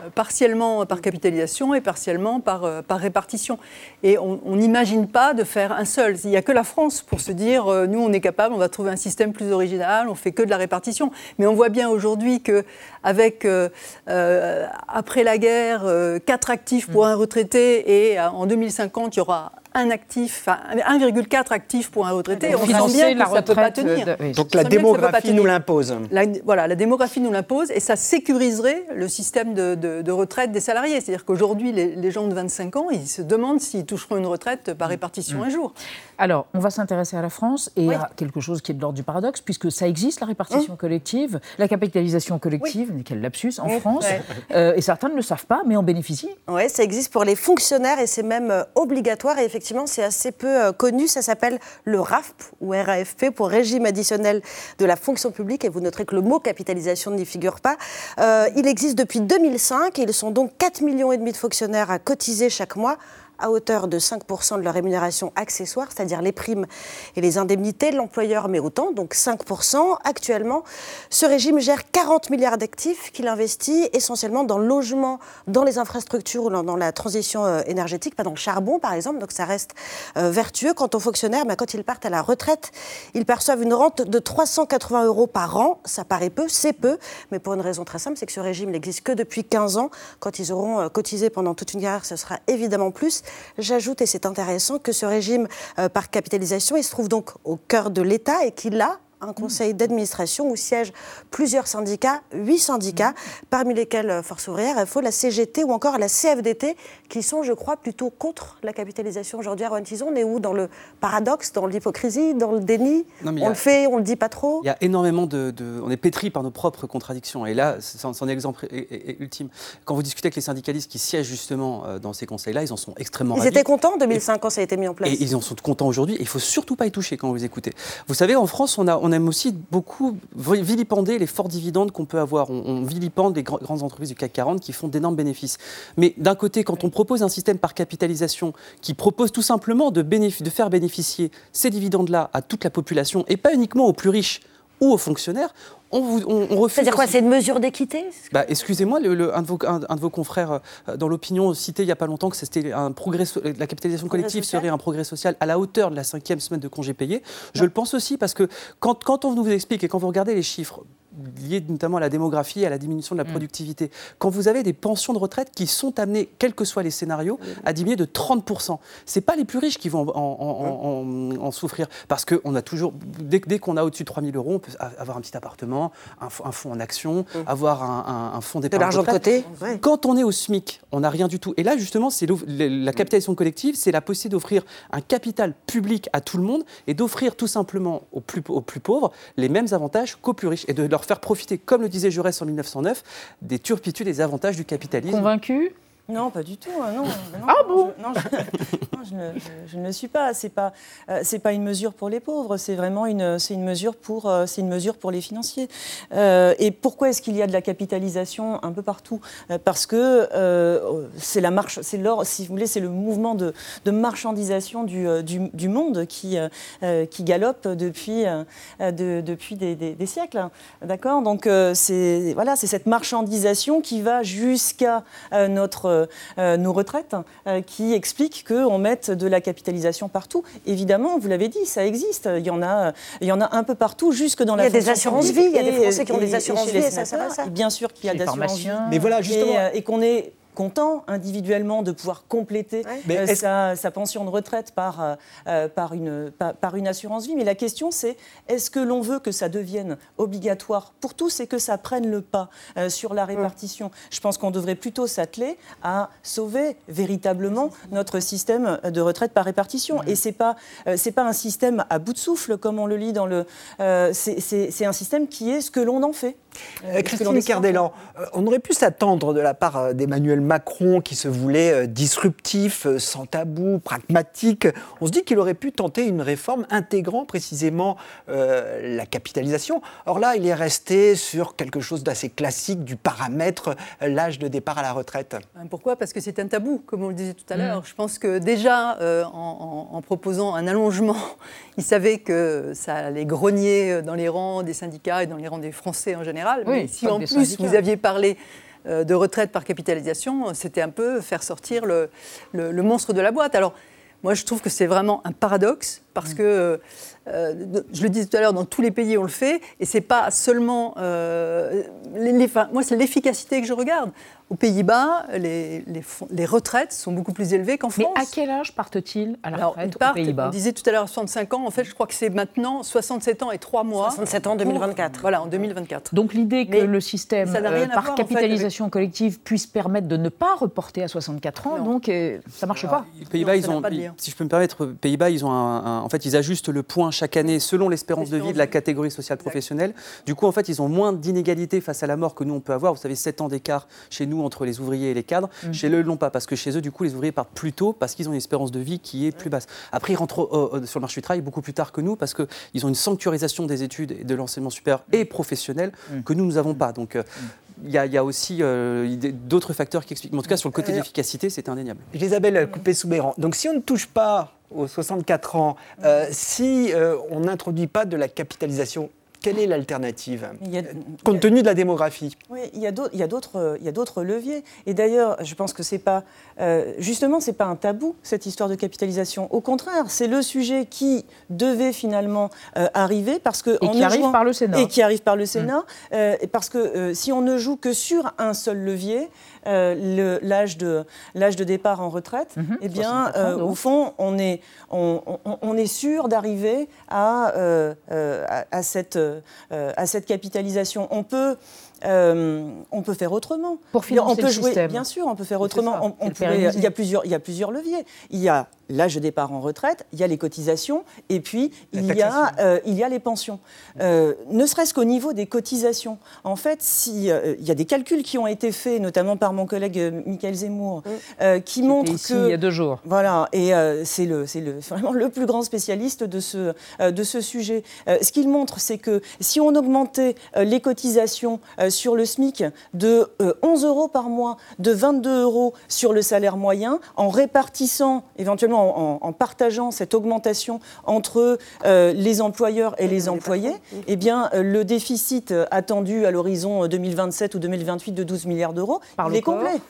euh, partiellement par capitalisation et partiellement par, euh, par répartition. Et on n'imagine pas de faire un seul. Il n'y a que la France pour se dire, nous, on est capable, on va trouver un système plus original, on fait que de la répartition. Mais on voit bien aujourd'hui que avec après la guerre, quatre actifs pour un retraité et en 2050, il y aura un actif, 1,4 actifs pour un retraité, on sent bien que ça ne peut pas tenir. Donc la démographie nous l'impose. Voilà, la démographie nous l'impose et ça sécuriserait le système de, retraite des salariés. C'est-à-dire qu'aujourd'hui, les, gens de 25 ans, ils se demandent s'ils toucheront une retraite par répartition mm. un jour. Alors, on va s'intéresser à la France et à quelque chose qui est de l'ordre du paradoxe, puisque ça existe, la répartition hein collective, la capitalisation collective, quel lapsus, en France. Euh, et certains ne le savent pas, mais en bénéficient. Oui, ça existe pour les fonctionnaires et c'est même euh, obligatoire. Et effectivement, c'est assez peu euh, connu. Ça s'appelle le RAFP ou RAFP pour régime additionnel de la fonction publique. Et vous noterez que le mot capitalisation n'y figure pas. il existe depuis 2005 et ils sont donc 4,5 millions et demi de fonctionnaires à cotiser chaque mois à hauteur de 5% de leur rémunération accessoire, c'est-à-dire les primes et les indemnités de l'employeur, mais autant, donc 5%. Actuellement, ce régime gère 40 milliards d'actifs qu'il investit essentiellement dans le logement, dans les infrastructures ou dans la transition euh, énergétique, pas dans le charbon par exemple, donc ça reste euh, vertueux. Quant aux fonctionnaires, mais quand ils partent à la retraite, ils perçoivent une rente de 380 euros par an. Ça paraît peu, c'est peu, mais pour une raison très simple, c'est que ce régime n'existe que depuis 15 ans. Quand ils auront euh, cotisé pendant toute une carrière, ce sera évidemment plus. J'ajoute, et c'est intéressant, que ce régime par capitalisation, il se trouve donc au cœur de l'État et qu'il a un conseil d'administration où siègent plusieurs syndicats, huit syndicats, parmi lesquels euh, Force ouvrière, FO, la CGT ou encore la CFDT, qui sont, je crois, plutôt contre la capitalisation aujourd'hui. Erwan Tison, on est où Dans le paradoxe, dans l'hypocrisie, dans le déni On le fait, on le dit pas trop Il y a énormément de, On est pétri par nos propres contradictions. Et là, c'est un exemple ultime. Quand vous discutez avec les syndicalistes qui siègent justement euh, dans ces conseils-là, ils en sont extrêmement Ils étaient contents en 2005 quand ça a été mis en place. Et ils en sont contents aujourd'hui. Il faut surtout pas y toucher quand vous écoutez. Vous savez, en France, on a, on aime aussi beaucoup vilipender les forts dividendes qu'on peut avoir. On, vilipende les grandes entreprises du CAC 40 qui font d'énormes bénéfices. Mais d'un côté, quand on propose un système par capitalisation qui propose tout simplement de faire bénéficier ces dividendes-là à toute la population et pas uniquement aux plus riches ou aux fonctionnaires, on, on, refuse. C'est-à-dire quoi C'est une mesure d'équité bah, Excusez-moi, le, un, de vos, un, de vos, confrères euh, dans l'opinion citait il n'y a pas longtemps que c'était un progrès, la capitalisation collective serait un progrès social à la hauteur de la cinquième semaine de congé payé. Je le pense aussi parce que quand, quand on vous explique et quand vous regardez les chiffres liés notamment à la démographie, à la diminution de la mm. productivité. Quand vous avez des pensions de retraite qui sont amenées, quels que soient les scénarios, à diminuer de 30%, c'est pas les plus riches qui vont en, souffrir. Parce qu'on a toujours, dès, dès qu'on a au-dessus de 3 000 euros, on peut avoir un petit appartement, un, fonds en action, mm. avoir un, fonds d'épargne. De l'argent de côté. Quand on est au SMIC, on n'a rien du tout. Et là, justement, c'est la capitalisation collective, c'est la possibilité d'offrir un capital public à tout le monde et d'offrir tout simplement aux plus, aux plus pauvres les mêmes avantages qu'aux plus riches et de leur faire profiter, comme le disait Jaurès en 1909, des turpitudes et des avantages du capitalisme. Convaincu? Non, pas du tout. Hein, non, [laughs] ah bon je, non, je, ne, le suis pas. C'est pas, euh, c'est pas une mesure pour les pauvres. C'est vraiment une, c'est une mesure pour, euh, c'est une mesure pour les financiers. Euh, et pourquoi est-ce qu'il y a de la capitalisation un peu partout? Parce que c'est la marche, c'est l'or, si vous voulez, c'est le mouvement de, de marchandisation du, du, monde qui, qui galope depuis, de, depuis des, des, siècles. D'accord? Donc c'est voilà, c'est cette marchandisation qui va jusqu'à notre euh, euh, nos retraites, euh, qui explique qu'on mette de la capitalisation partout. Évidemment, vous l'avez dit, ça existe. Il y en a, il y en a un peu partout, jusque dans la. Il y a des assurances vie. Il y a des Français qui ont des assurances vie. ça, ça, ça. Bien sûr qu'il y a des assurances vie. Mais voilà, justement. Et, et qu'on est content individuellement de pouvoir compléter euh, sa, pension de retraite par, euh, euh, par, une, par, une assurance vie. Mais la question, c'est est-ce que l'on veut que ça devienne obligatoire pour tous et que ça prenne le pas sur la répartition? Je pense qu'on devrait plutôt s'atteler à sauver véritablement notre système de retraite par répartition. Et ce n'est pas, c'est pas un système à bout de souffle, comme on le lit dans le... c'est un système qui est ce que l'on en fait. Christine Cardellan, on aurait pu s'attendre de la part d'Emmanuel Macron qui se voulait euh, disruptif, euh, sans tabou, pragmatique, on se dit qu'il aurait pu tenter une réforme intégrant précisément euh, la capitalisation. Or là, il est resté sur quelque chose d'assez classique du paramètre, l'âge de départ à la retraite. Pourquoi? Parce que c'est un tabou, comme on le disait tout à l'heure. Mm. Je pense que déjà, en, proposant un allongement, [laughs] il savait que ça allait grogner dans les rangs des syndicats et dans les rangs des Français en général. Mais si en plus vous aviez parlé de retraite par capitalisation, c'était un peu faire sortir le, monstre de la boîte. Alors, moi, je trouve que c'est vraiment un paradoxe parce que, euh, je le disais tout à l'heure, dans tous les pays, on le fait, et c'est pas seulement. Euh, moi, c'est l'efficacité que je regarde. Aux Pays-Bas, les, les, retraites sont beaucoup plus élevées qu'en France. Mais à quel âge partent-ils à la retraite aux Pays-Bas On disait tout à l'heure 65 ans. En fait, je crois que c'est maintenant 67 ans et 3 mois. 67 ans en 2024. voilà, en 2024. Donc l'idée que le système euh, par capitalisation collective puisse permettre de ne pas reporter à 64 ans, donc euh, ça marche pas. Les Pays-Bas, ils ont, si je peux me permettre, Pays-Bas, ils ont en fait, ils ajustent le point chaque année selon l'espérance de vie de la catégorie sociale professionnelle. Du coup, en fait, ils ont moins d'inégalités face à la mort que nous on peut avoir. Vous savez, 7 ans d'écart chez nous entre les ouvriers et les cadres. Mm. Chez eux, ils l'ont pas, parce que chez eux, du coup, les ouvriers partent plus tôt parce qu'ils ont une espérance de vie qui est plus basse. Après, ils rentrent sur le marché du travail beaucoup plus tard que nous parce qu'ils ont une sanctuarisation des études et de l'enseignement supérieur et professionnel mm. que nous, nous n'avons pas. Donc, euh, il y, a aussi d'autres facteurs qui expliquent. Mais en tout cas, sur le côté de l'efficacité, c'est indéniable. Isabelle Coupé-Soubéran. Donc, si on ne touche pas aux 64 ans, si on n'introduit pas de la capitalisation quelle est l'alternative Compte tenu de la démographie? Oui, il y a d'autres leviers. Et d'ailleurs, je pense que c'est pas. Euh, justement, ce n'est pas un tabou, cette histoire de capitalisation. Au contraire, c'est le sujet qui devait finalement euh, arriver. Parce que et qui arrive par le Sénat. Et qui arrive par le Sénat. Mmh. Euh, parce que si on ne joue que sur un seul levier, l'âge de, de départ en retraite, mmh. eh bien, au fond, on est, on, on, est sûr d'arriver à, à, à, cette euh, à cette capitalisation. On peut euh, on peut faire autrement. Pour financer on peut le jouer, système. Bien sûr, on peut faire autrement. On, il, y a plusieurs, il y a plusieurs leviers. Il y a l'âge de départ en retraite, il y a les cotisations, et puis il y, a, euh, il y a les pensions. Euh, ne serait-ce qu'au niveau des cotisations. En fait, si, il y a des calculs qui ont été faits, notamment par mon collègue Michael Zemmour, qui montrent ici, que... il y a deux jours. Voilà, et c'est le, le, vraiment le plus grand spécialiste de ce, de ce sujet. ce qu'il montre, c'est que si on augmentait les cotisations sur le SMIC de 11 euh, euros par mois, de 22 euros sur le salaire moyen, en répartissant, éventuellement en, partageant cette augmentation entre euh, les employeurs et les employés, eh bien, euh, le déficit attendu à l'horizon 2027 ou 2028 de 12 milliards d'euros, il est complet.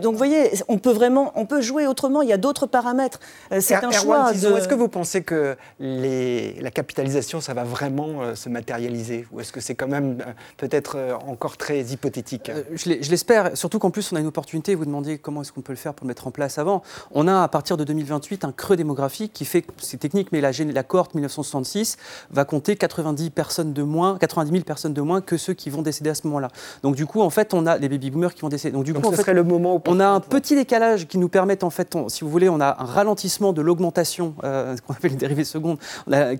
Donc, vous voyez, on peut vraiment, on peut jouer autrement. Il y a d'autres paramètres. c'est un choix. De... Est-ce que vous pensez que les, la capitalisation, ça va vraiment se matérialiser, ou est-ce que c'est quand même peut-être encore très hypothétique? Euh, je l'espère, surtout qu'en plus on a une opportunité. Vous demandez comment est-ce qu'on peut le faire pour le mettre en place avant. On a à partir de 2028 un creux démographique qui fait, c'est technique, mais la, la cohorte 1966 va compter 90 personnes de moins, 90 000 personnes de moins que ceux qui vont décéder à ce moment-là. Donc du coup, en fait, on a les baby boomers qui vont décéder. Donc du coup, ce serait le moment où on a un petit décalage qui nous permet en fait, si vous voulez, on a un ralentissement de l'augmentation, euh, ce qu'on appelle une dérivée seconde,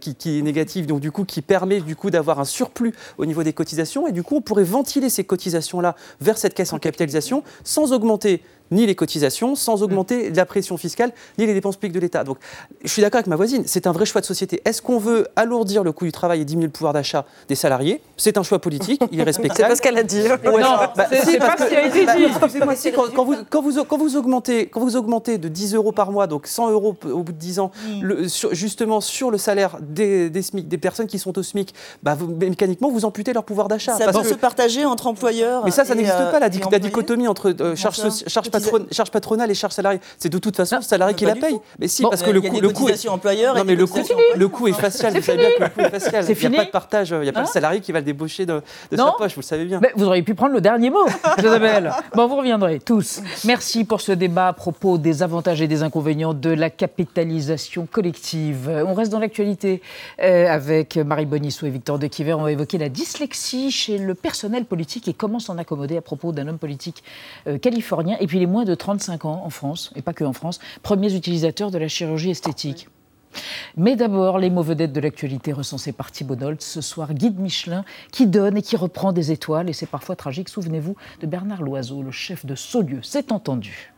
qui, qui, est négative. Donc du coup, qui permet du coup d'avoir un surplus au niveau des cotisations et du coup, on pourrait ventiler ces cotisations-là vers cette caisse en capitalisation sans augmenter ni les cotisations, sans augmenter la pression fiscale, ni les dépenses publiques de l'État. Donc, je suis d'accord avec ma voisine, c'est un vrai choix de société. Est-ce qu'on veut alourdir le coût du travail et diminuer le pouvoir d'achat des salariés? C'est un choix politique, il est [laughs] respectable. c'est pas ce qu'elle a dit. non, bah, c'est pas ce qui a été dit. Excusez-moi, quand, vous, quand, vous, quand, vous augmentez, quand vous augmentez de 10 euros par mois, donc 100 euros au bout de 10 ans, mm. le, justement sur le salaire des, des, SMIC, des personnes qui sont au SMIC, bah, vous, mécaniquement, vous amputez leur pouvoir d'achat. Ça peut se partager entre employeurs. Mais ça, ça n'existe pas, la, dichotomie entre euh, charge, charge, charge patronale les charges salariées. C'est de toute façon le salarié qui la paye. Mais si, parce que le coût, le coût est employeur. Non, mais le coût, le coût est facial. Vous savez bien que le coût est facial. Il n'y a pas de partage. Il n'y a pas le hein salarié qui va le débaucher de, sa poche. Vous le savez bien. Mais vous auriez pu prendre le dernier mot, Isabelle. Bon, vous reviendrez tous. Merci pour ce débat à propos des avantages et des inconvénients de la capitalisation collective. On reste dans l'actualité euh, avec Marie Bonissou et Victor De On va évoquer la dyslexie chez le personnel politique et comment s'en accommoder à propos d'un homme politique euh, californien. Et puis les moins de 35 ans en France, et pas que en France, premiers utilisateurs de la chirurgie esthétique. Mais d'abord, les mots vedettes de l'actualité recensés par Thibault Nolte. Ce soir, Guide Michelin qui donne et qui reprend des étoiles. Et c'est parfois tragique. Souvenez-vous de Bernard Loiseau, le chef de Saulieu. C'est entendu.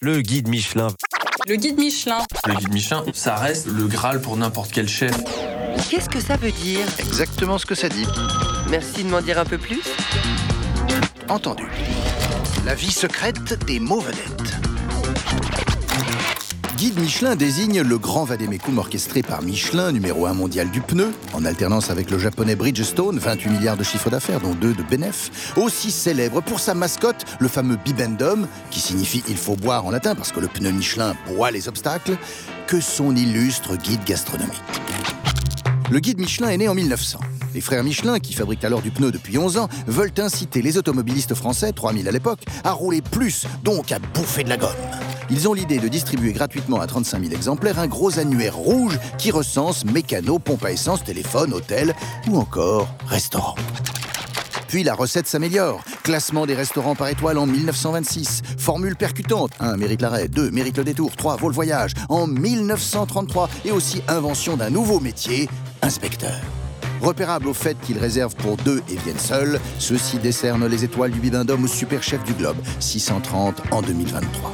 Le Guide Michelin. Le Guide Michelin. Le Guide Michelin, ça reste le Graal pour n'importe quel chef. Qu'est-ce que ça veut dire? Exactement ce que ça dit. Merci de m'en dire un peu plus. Entendu. La vie secrète des mots vedettes. Guide Michelin désigne le grand vadémécum orchestré par Michelin, numéro 1 mondial du pneu, en alternance avec le japonais Bridgestone, 28 milliards de chiffre d'affaires, dont 2 de bénéf, aussi célèbre pour sa mascotte, le fameux bibendum, qui signifie il faut boire en latin parce que le pneu Michelin boit les obstacles, que son illustre guide gastronomique. Le guide Michelin est né en 1900. Les frères Michelin, qui fabriquent alors du pneu depuis 11 ans, veulent inciter les automobilistes français, 3000 à l'époque, à rouler plus, donc à bouffer de la gomme. Ils ont l'idée de distribuer gratuitement à 35 000 exemplaires un gros annuaire rouge qui recense mécano, pompe à essence, téléphone, hôtel ou encore restaurant. Puis la recette s'améliore. Classement des restaurants par étoile en 1926. Formule percutante. 1. Mérite l'arrêt. 2. Mérite le détour. 3. Vaut le voyage. En 1933. Et aussi invention d'un nouveau métier, inspecteur. Repérable au fait qu'ils réservent pour deux et viennent seuls, ceux-ci décernent les étoiles du bibendum au super chef du globe, 630 en 2023.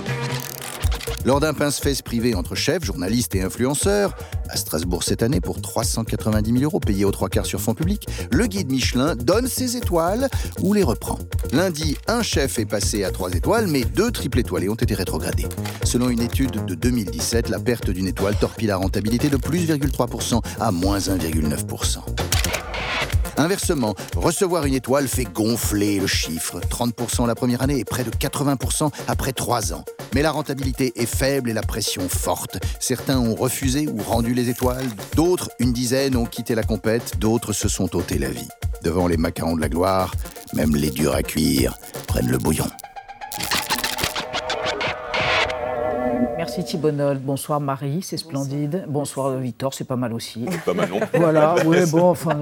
Lors d'un pince-fesse privé entre chefs, journalistes et influenceurs, à Strasbourg cette année pour 390 000 euros payés aux trois quarts sur fonds publics, le guide Michelin donne ses étoiles ou les reprend. Lundi, un chef est passé à trois étoiles, mais deux triples étoilés ont été rétrogradés. Selon une étude de 2017, la perte d'une étoile torpille la rentabilité de plus 1,3% à moins 1,9%. Inversement, recevoir une étoile fait gonfler le chiffre. 30% la première année et près de 80% après 3 ans. Mais la rentabilité est faible et la pression forte. Certains ont refusé ou rendu les étoiles, d'autres, une dizaine, ont quitté la compète, d'autres se sont ôté la vie. Devant les macarons de la gloire, même les durs à cuire prennent le bouillon. Merci Thibonol. Bonsoir Marie, c'est splendide. Bonsoir Victor, c'est pas mal aussi. Pas mal non Voilà, [laughs] oui, bon, enfin,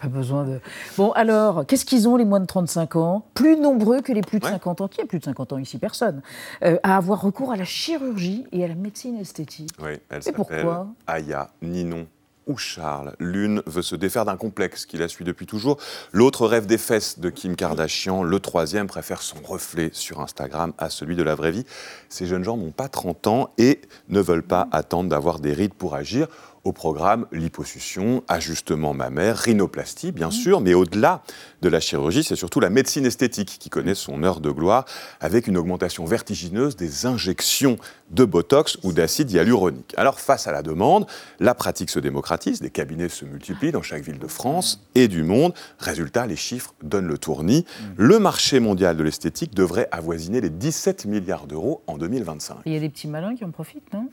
pas besoin de. Bon, alors, qu'est-ce qu'ils ont les moins de 35 ans? Plus nombreux que les plus de 50 ans. Qui a plus de 50 ans ici? Personne. Euh, à avoir recours à la chirurgie et à la médecine esthétique. Oui, elle Et pourquoi? S'appelle Aya, Ninon ou Charles. L'une veut se défaire d'un complexe qui la suit depuis toujours. L'autre rêve des fesses de Kim Kardashian. Le troisième préfère son reflet sur Instagram à celui de la vraie vie. Ces jeunes gens n'ont pas 30 ans et ne veulent pas attendre d'avoir des rides pour agir. Au programme, liposuction, ajustement mammaire, rhinoplastie, bien sûr, mais au-delà de la chirurgie, c'est surtout la médecine esthétique qui connaît son heure de gloire, avec une augmentation vertigineuse des injections de Botox ou d'acide hyaluronique. Alors, face à la demande, la pratique se démocratise, des cabinets se multiplient dans chaque ville de France et du monde. Résultat, les chiffres donnent le tournis. Le marché mondial de l'esthétique devrait avoisiner les 17 milliards d'euros en 2025. Il y a des petits malins qui en profitent, non?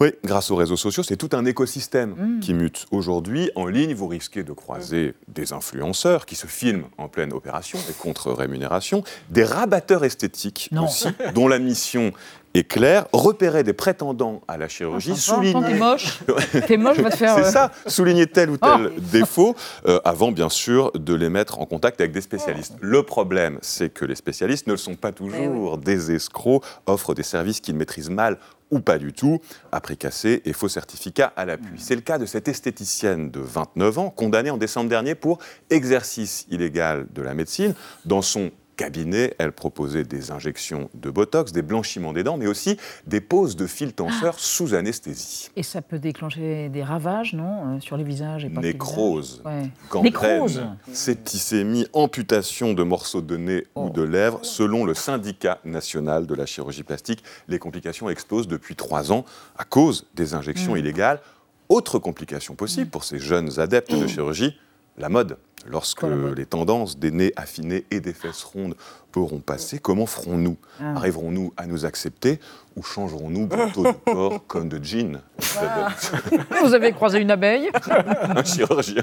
Oui, grâce aux réseaux sociaux, c'est tout un écosystème Mm. qui mute. Aujourd'hui, en ligne, vous risquez de croiser des influenceurs qui se filment en pleine opération et contre rémunération, des rabatteurs esthétiques Non. aussi, dont la mission est claire, repérer des prétendants à la chirurgie, Enfin, quand t'es souligner... moche, [laughs] t'es moche, va te faire. C'est euh, ça, souligner tel ou tel Oh. défaut, euh, avant bien sûr de les mettre en contact avec des spécialistes. Le problème, c'est que les spécialistes ne le sont pas toujours. Des escrocs offrent des services qu'ils maîtrisent mal ou pas du tout, à prix cassé et faux certificats à l'appui. C'est le cas de cette esthéticienne de 29 ans, condamnée en décembre dernier pour exercice illégal de la médecine. Dans son cabinet, elle proposait des injections de Botox, des blanchiments des dents, mais aussi des poses de fil tenseur sous anesthésie. Et ça peut déclencher des ravages, non euh, Sur les visages et Nécrose, visages. Ouais. Nécrose septicémie, amputation de morceaux de nez Oh. ou de lèvres. Selon le syndicat national de la chirurgie plastique, les complications explosent depuis trois ans à cause des injections Mm. illégales. Autre complication possible pour ces jeunes adeptes de chirurgie, la mode. Lorsque les tendances des nez affinés et des fesses rondes auront passé, comment ferons-nous Ah. Arriverons-nous à nous accepter ou changerons-nous bientôt de corps [laughs] comme de jeans Vous avez croisé une abeille [laughs] Un chirurgien.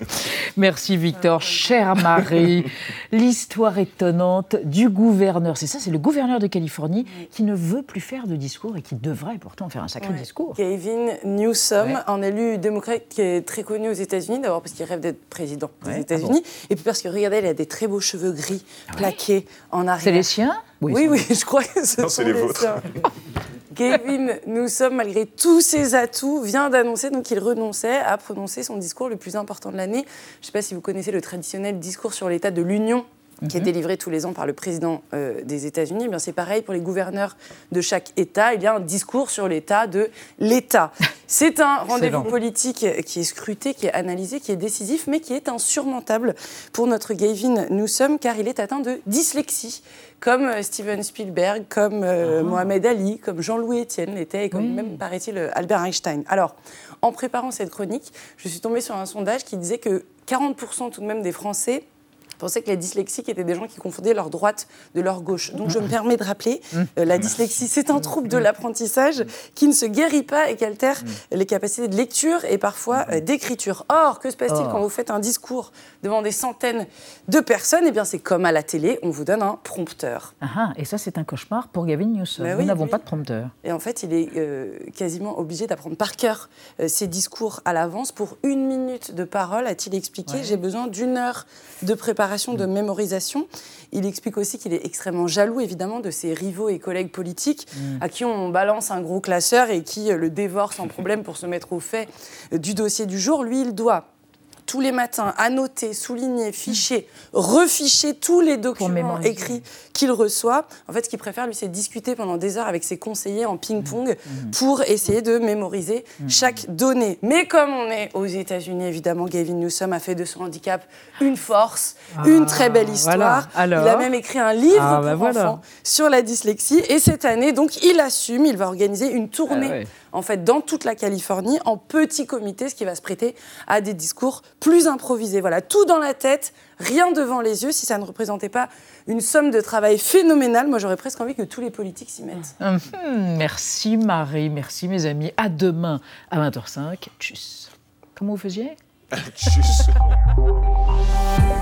[laughs] Merci Victor. Chère Marie, l'histoire étonnante du gouverneur. C'est ça, c'est le gouverneur de Californie qui ne veut plus faire de discours et qui devrait pourtant faire un sacré Ouais. discours. Gavin Newsom, Ouais. un élu démocrate qui est très connu aux États-Unis, d'abord parce qu'il rêve d'être président des Ouais, États-Unis, et puis parce que regardez, il a des très beaux cheveux gris plaqués en arrière. C'est les siens? Oui, Oui, je crois que ce Non, sont les vôtres. [laughs] Gavin Newsom, malgré tous ses atouts, vient d'annoncer donc qu'il renonçait à prononcer son discours le plus important de l'année. Je ne sais pas si vous connaissez le traditionnel discours sur l'état de l'Union qui est Mhm. délivré tous les ans par le président euh, des États-Unis. Eh bien, c'est pareil pour les gouverneurs de chaque État. Il y a un discours sur l'état de l'État. [laughs] C'est un rendez-vous politique qui est scruté, qui est analysé, qui est décisif, mais qui est insurmontable pour notre Gavin Newsom, car il est atteint de dyslexie, comme euh, Steven Spielberg, comme euh, Mohamed Ali, comme Jean-Louis Etienne l'était, et comme Oui. même, paraît-il, Albert Einstein. Alors, en préparant cette chronique, je suis tombée sur un sondage qui disait que 40% tout de même des Français pensaient que les dyslexiques étaient des gens qui confondaient leur droite de leur gauche. Donc je me permets de rappeler, euh, la dyslexie, c'est un trouble de l'apprentissage qui ne se guérit pas et qui altère les capacités de lecture et parfois euh, d'écriture. Or, que se passe-t-il Or. quand vous faites un discours devant des centaines de personnes? Eh bien, c'est comme à la télé, on vous donne un prompteur. Ah, ah, et ça, c'est un cauchemar pour Gavin Newsom. Bah Nous oui, n'avons oui. pas de prompteur. Et en fait, il est euh, quasiment obligé d'apprendre par cœur ses discours à l'avance. Pour une minute de parole, a-t-il expliqué, j'ai besoin d'une heure de préparation, de mémorisation. Il explique aussi qu'il est extrêmement jaloux, évidemment, de ses rivaux et collègues politiques à qui on balance un gros classeur et qui euh, le dévore sans [laughs] problème pour se mettre au fait euh, du dossier du jour. Lui, il doit tous les matins, annoter, souligner, ficher, reficher tous les documents écrits qu'il reçoit. En fait, ce qu'il préfère, lui, c'est discuter pendant des heures avec ses conseillers en ping-pong mmh. Mmh. pour essayer de mémoriser mmh. chaque donnée. Mais comme on est aux États-Unis, évidemment, Gavin Newsom a fait de son handicap une force, ah, une très belle histoire. il a même écrit un livre ah, bah pour enfants sur la dyslexie. Et cette année, donc, il assume, il va organiser une tournée. Ah en fait, dans toute la Californie, en petit comité, ce qui va se prêter à des discours plus improvisés. Voilà, tout dans la tête, rien devant les yeux. Si ça ne représentait pas une somme de travail phénoménale, moi j'aurais presque envie que tous les politiques s'y mettent. Hum, hum, merci Marie, merci mes amis. À demain à 20h05. Tchuss. Comment vous faisiez? [laughs] Tchuss. [laughs]